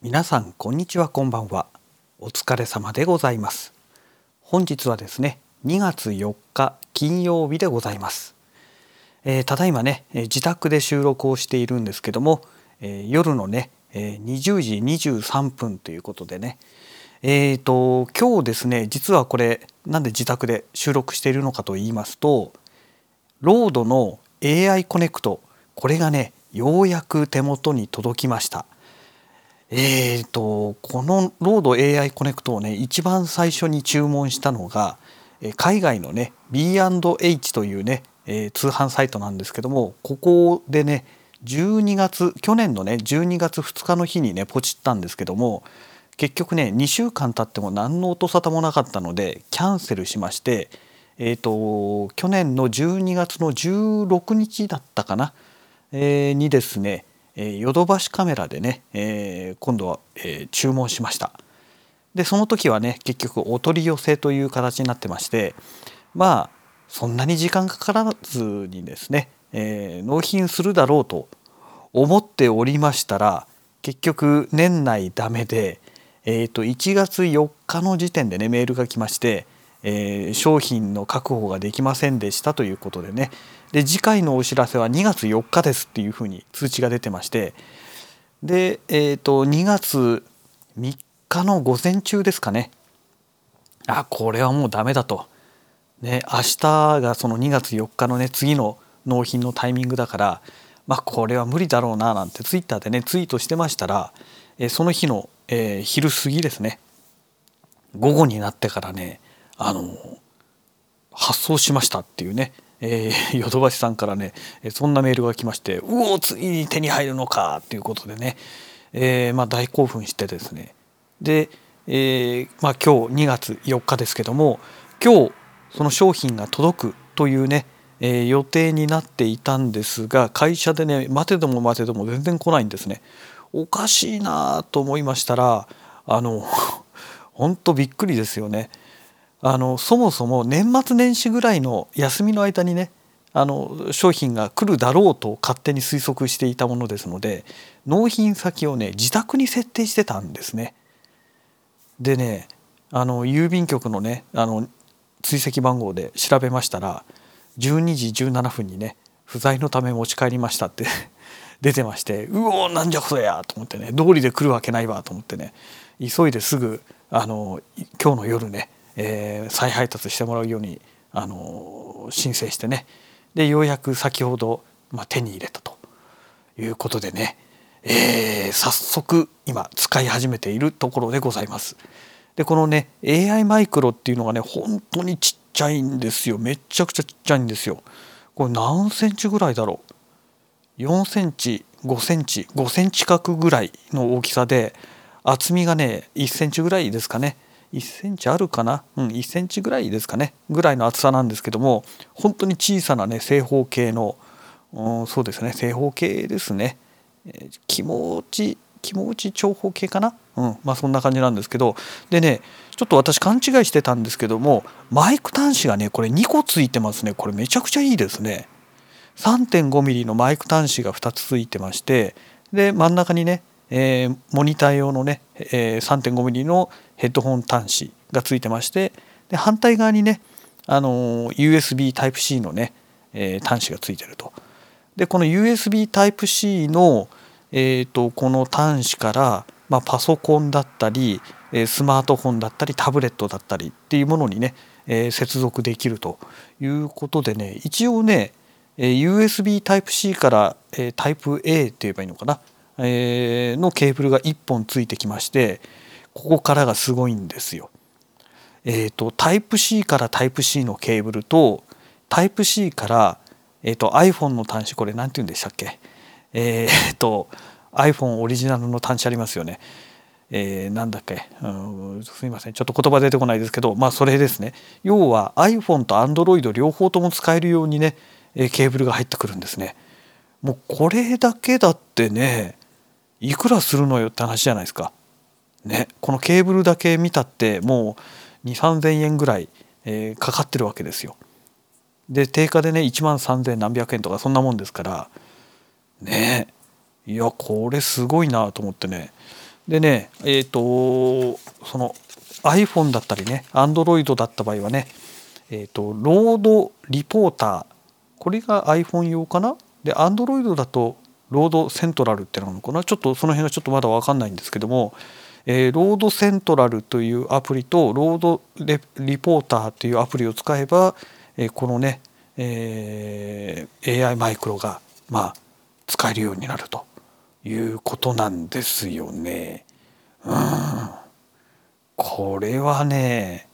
皆さんこんにちはこんばんは。お疲れ様でございます。本日はですね2月4日金曜日でございます、えー、ただいまね自宅で収録をしているんですけども、えー、夜のね20時23分ということでねえーと今日ですね実はこれなんで自宅で収録しているのかと言いますとロードの AI コネクトこれがねようやく手元に届きました。えーと、このロード AI コネクトをね一番最初に注文したのが海外のね B&H というね、えー、通販サイトなんですけどもここでね12月去年のね12月2日の日にねポチったんですけども結局ね2週間経っても何の音沙汰もなかったのでキャンセルしましてえーと去年の12月の16日だったかな、えー、にですねヨドバシカメラでね、えー、今度は、えー、注文しました。でその時はね結局お取り寄せという形になってましてまあそんなに時間かからずにですね、えー、納品するだろうと思っておりましたら結局年内ダメで、えー、と1月4日の時点でねメールが来ましてえー、商品の確保ができませんでしたということでね。で次回のお知らせは2月4日ですっていうふうに通知が出てまして。で、えーと、2月3日の午前中ですかね。あこれはもうダメだと、ね、明日がその2月4日のね次の納品のタイミングだからまあこれは無理だろうななんてツイッターでねツイートしてましたら、えー、その日の、えー、昼過ぎですね。午後になってからねあの発送しましたっていうねえ、ヨドバシさんからねそんなメールが来ましてうおついに手に入るのかっていうことでね、えー、まあ、大興奮してですねで、えー、まあ、今日2月4日ですけども今日その商品が届くというね、え予定になっていたんですが会社でね待てども待てども全然来ないんですね。おかしいなと思いましたらあの 本当びっくりですよね。あのそもそも年末年始ぐらいの休みの間にねあの商品が来るだろうと勝手に推測していたものですので納品先をね自宅に設定してたんですね。でねあの郵便局のねあの追跡番号で調べましたら12時17分にね不在のため持ち帰りましたって 出てましてうおなんじゃこれやと思ってね通りで来るわけないわと思ってね急いですぐあの今日の夜ねえー、再配達してもらうようにあの申請してねでようやく先ほど、まあ、手に入れたということでね、えー、早速今使い始めているところでございます。でこのね AI マイクロっていうのがね本当にちっちゃいんですよめっちゃくちゃちっちゃいんですよ。これ何センチぐらいだろう？4センチ5センチ5センチ角ぐらいの大きさで厚みがね1センチぐらいですかね。1センチあるかな、うん、1センチぐらいですかね。ぐらいの厚さなんですけども本当に小さなね正方形の、うん、そうですね。正方形ですね、えー、気持ち気持ち長方形かな、うん、まあそんな感じなんですけど。でねちょっと私勘違いしてたんですけどもマイク端子がねこれ2個ついてますね。これめちゃくちゃいいですね。3.5mm のマイク端子が2つついてましてで真ん中にねえー、モニター用のね、えー、3.5mm のヘッドホン端子がついてましてで反対側にね、あの、USB Type-C のね、えー、端子がついてると。でこの USB Type-C の、えーと、この端子から、まあ、パソコンだったりスマートフォンだったりタブレットだったりっていうものにね、えー、接続できるということでね一応ね USB Type-C から Type-A って言えばいいのかなえのケーブルが1本ついてきましてここからがすごいんですよ。えーと、タイプ C からタイプ C のケーブルとタイプ C から、えーと、iPhone の端子これ何て言うんでしたっけ？えー、と iPhone オリジナルの端子ありますよね。えー、なんだっけ、すいませんちょっと言葉出てこないですけどまあそれですね要は iPhone と Android 両方とも使えるようにねケーブルが入ってくるんですね。もうこれだけだってねいくらするのよって話じゃないですか。ね、このケーブルだけ見たってもう2 3 0 0 0円ぐらい、えー、かかってるわけですよ。で定価でね1万3,000何百円とかそんなもんですからねいやこれすごいなと思ってね。でねえっ、ー、とその iPhone だったりね Android だった場合はねえっ、ー、とロードリポーターこれが iPhone 用かな？で Android だとロードセントラルってなのかな？ちょっとその辺がちょっとまだ分かんないんですけども、えー、ロードセントラルというアプリとロードリポーターというアプリを使えば、えー、このね、えー、AI マイクロがまあ使えるようになるということなんですよね。うんこれはね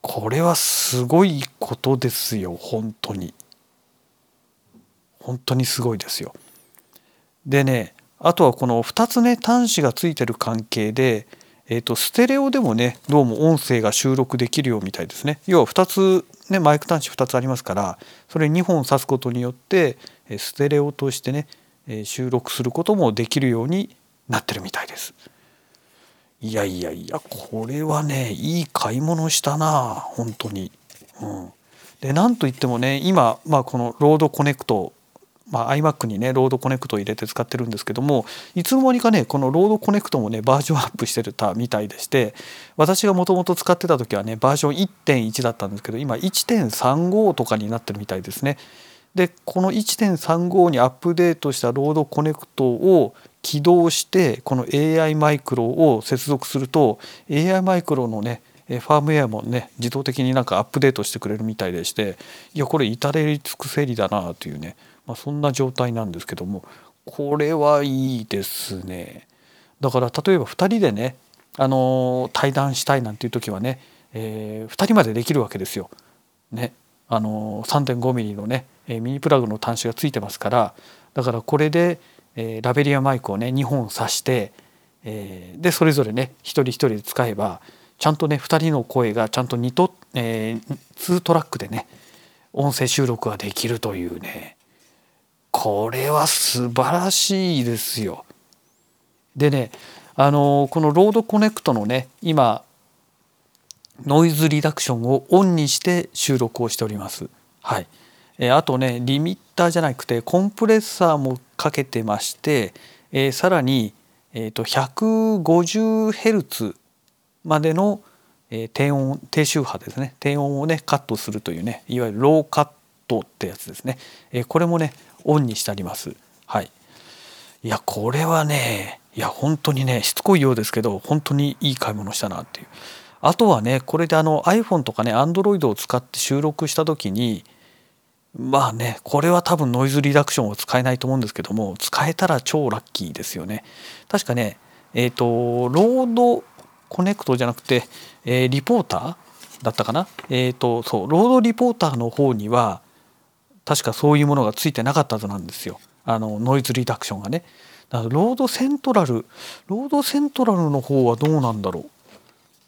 これはすごいことですよ本当に。本当にすごいですよ。でねあとはこの2つね端子がついてる関係で、えー、とステレオでもねどうも音声が収録できるようみたいですね。要は2つねマイク端子2つありますからそれ2本挿すことによってステレオとしてね収録することもできるようになってるみたいです。いやいやいやこれはねいい買い物したな本当に。うん、でなんといってもね今、まあ、この RODE Connect まあ、iMac にねロードコネクトを入れて使ってるんですけどもいつの間にかねこの RODE Connect もねバージョンアップしてたみたいでして私がもともと使ってた時はねバージョン1.1だったんですけど今1.35とかになってるみたいですね。でこの1.35にアップデートした RODE Connect を起動してこの AI マイクロを接続すると AI マイクロのねファームウェアもね自動的になんかアップデートしてくれるみたいでしていやこれ至れり尽くせりだなというね、まあ、そんな状態なんですけどもこれはいいですね。だから例えば2人でねあの対談したいなんていう時はね、えー、2人までできるわけですよ。ねあの 3.5mm のねミニプラグの端子がついてますからだからこれで、え、ラベリアマイクをね2本挿して、え、でそれぞれね一人一人で使えばちゃんとね2人の声がちゃんと2と、え、2トラックでね音声収録ができるというねこれは素晴らしいですよ。でねあのこの RODE Connect のね今ノイズリダクションをオンにして収録をしております。はい、えあとねリミッターじゃなくてコンプレッサーもかけてまして、えー、さらに、えーと、150Hz までの、えー、低音低周波ですね低音をねカットするというねいわゆるローカットってやつですね、えー、これもねオンにしてあります。はい、いやこれはねいや本当にねしつこいようですけど本当にいい買い物したなっていう。あとはねこれであの iPhone とかね Android を使って収録した時にまあねこれは多分ノイズリダクションを使えないと思うんですけども使えたら超ラッキーですよね。確かねえっ、ー、と RODE Connect じゃなくて、えー、リポーターだったかな？えっ、ー、とそうロードリポーターの方には確かそういうものがついてなかったはずなんですよ。あのノイズリダクションがね。だからロードセントラルロードセントラルの方はどうなんだろう。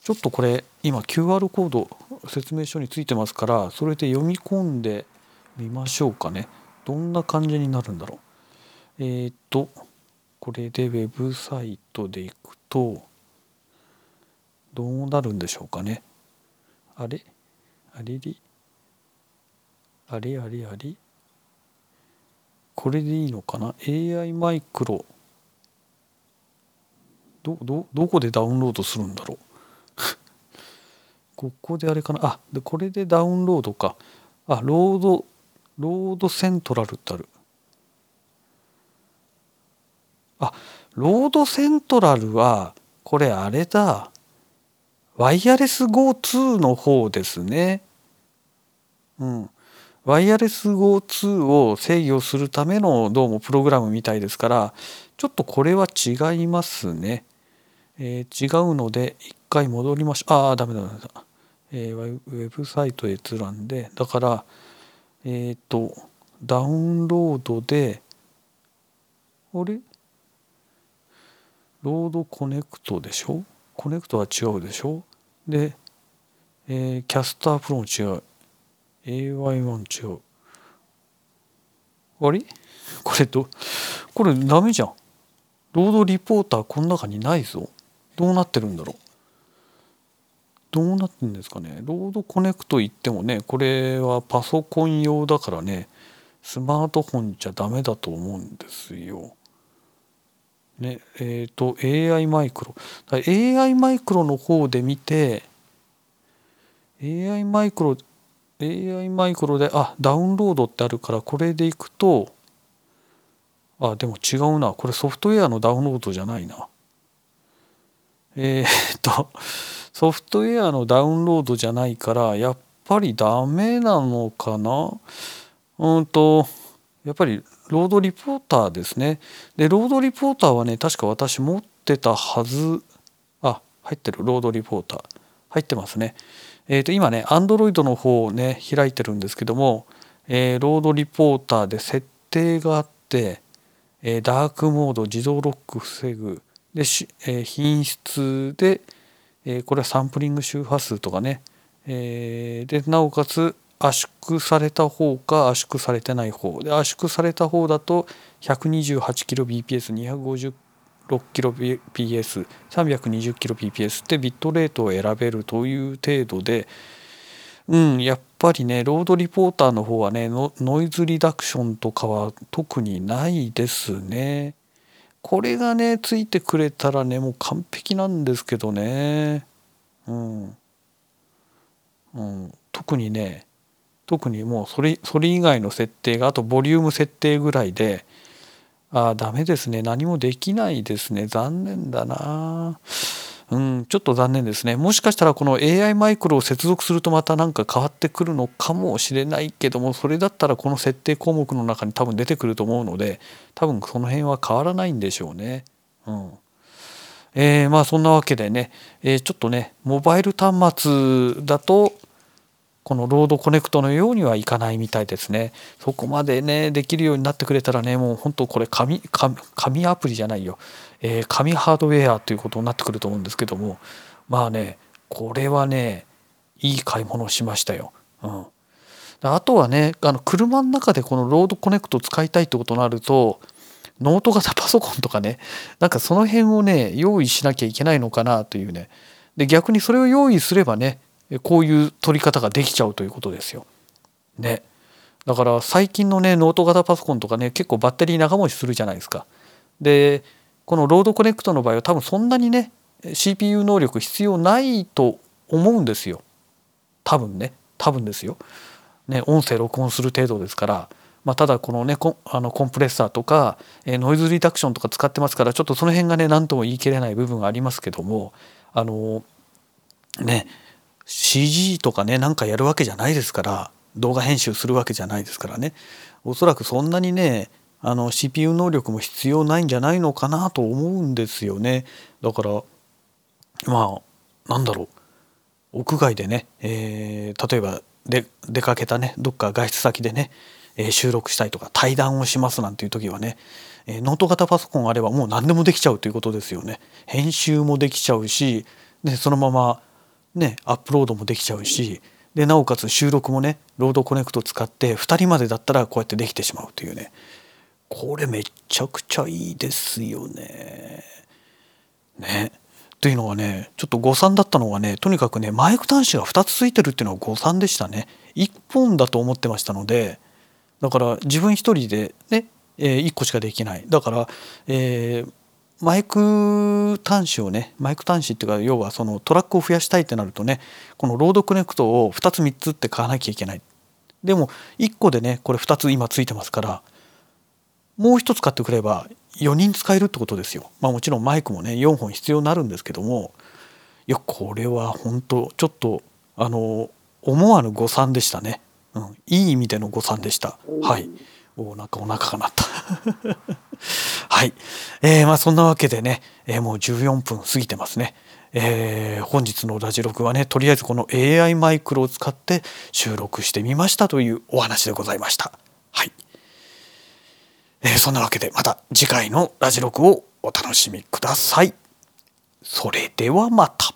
ちょっとこれ今 QR コード説明書についてますからそれで読み込んでみましょうかね。どんな感じになるんだろう。えっ、とこれでウェブサイトでいくとどうなるんでしょうかね。あれ？あれ？りあれあれあれ？これでいいのかな？AI マイクロ。どどどこでダウンロードするんだろう？ここであれかな？あでこれでダウンロードか。あロードロードセントラルってある。あロードセントラルはこれあれだ。ワイヤレス GO2 の方ですね。うん。ワイヤレス GO2 を制御するためのどうもプログラムみたいですからちょっとこれは違いますね、えー、違うので一回戻りましょう。ああダメだダメだ。えー、ウェブサイト閲覧で。だからえっ、ー、とダウンロードであれ？ RODE Connect でしょ？ Connect は違うでしょ？で、えー、 Caster Pro も違う AI-1 違う。あれこれどこれダメじゃん。 RODE Reporter この中にないぞ。どうなってるんだろう。どうなってんですかね。 RODE Connect 言ってもねこれはパソコン用だからねスマートフォンじゃダメだと思うんですよ。ねえっ、ー、と AI マイクロ。AI マイクロの方で見て AI マイクロ AI マイクロであダウンロードってあるからこれでいくとあでも違うな。これソフトウェアのダウンロードじゃないな。えー、っとソフトウェアのダウンロードじゃないからやっぱりダメなのかな？うんとやっぱりロードリポーターですね。でロードリポーターはね確か私持ってたはず。あ入ってる。ロードリポーター。入ってますね。えー、と今ね Android の方をね開いてるんですけども、えー、ロードリポーターで設定があって、えー、ダークモード自動ロック防ぐ。でし、えー、品質で、えー、これはサンプリング周波数とかね、えー、でなおかつ圧縮された方か圧縮されてない方。で圧縮された方だと 128kbps250 6kbps320kbps ってビットレートを選べるという程度でうんやっぱりねロードリポーターの方はねノイズリダクションとかは特にないですね。これがねついてくれたらねもう完璧なんですけどね。うん。うん、特にね特にもうそれそれ以外の設定があとボリューム設定ぐらいでああダメですね。何もできないですね。残念だな。うんちょっと残念ですね。もしかしたらこの AI マイクロを接続するとまた何か変わってくるのかもしれないけどもそれだったらこの設定項目の中に多分出てくると思うので多分その辺は変わらないんでしょうね。うん。えー、まあそんなわけでね、えー、ちょっとねモバイル端末だとこのロードコネクトのようにはいかないみたいですね。そこまでねできるようになってくれたらねもう本当これ紙紙アプリじゃないよ、えー、紙ハードウェアということになってくると思うんですけどもまあねこれはねいい買い物をしましたよ。うん、あとはねあの車の中でこの RODE Connect を使いたいってことになるとノート型パソコンとかねなんかその辺をね用意しなきゃいけないのかなというねで逆にそれを用意すればねこういう取り方ができちゃうということですよ。ね。だから最近のねノート型パソコンとかね結構バッテリー長持ちするじゃないですか。でこの RODE Connect の場合は多分そんなにね CPU 能力必要ないと思うんですよ。多分ね多分ですよ。ね音声録音する程度ですから。まあ、ただこのねコあのコンプレッサーとか、えノイズリダクションとか使ってますからちょっとその辺がね何とも言い切れない部分がありますけどもあのね CG とかねなんかやるわけじゃないですから動画編集するわけじゃないですからね。おそらくそんなにねあの CPU 能力も必要ないんじゃないのかなと思うんですよね。だからまあなんだろう。屋外でね、えー、例えばで出かけたねどっか外出先でね、えー、収録したいとか対談をしますなんていう時はね、えー、ノート型パソコンあればもう何でもできちゃうということですよね。編集もできちゃうしでそのままねアップロードもできちゃうしでなおかつ収録もね RODE Connect 使って2人までだったらこうやってできてしまうというねこれめちゃくちゃいいですよね。ね。というのはねちょっと誤算だったのがねとにかくねマイク端子が2つついてるっていうのは誤算でしたね。1本だと思ってましたのでだから自分一人でね、え、1個しかできないだから、えー、マイク端子をねマイク端子っていうか要はそのトラックを増やしたいってなるとねこのロードコネクトを2つ3つって買わなきゃいけない。でも1個でねこれ2つ今ついてますからもう1つ買ってくれば4人使えるってことですよ。まあもちろんマイクもね4本必要になるんですけどもいやこれは本当ちょっとあの思わぬ誤算でしたね、うん、いい意味での誤算でした。はい。おなんかお腹が鳴った。はい、えー、まあそんなわけでね、えー、もう14分過ぎてますね、えー、本日のラジログはねとりあえずこの AI マイクロを使って収録してみましたというお話でございました。はい、えー、そんなわけでまた次回のラジログをお楽しみください。それではまた。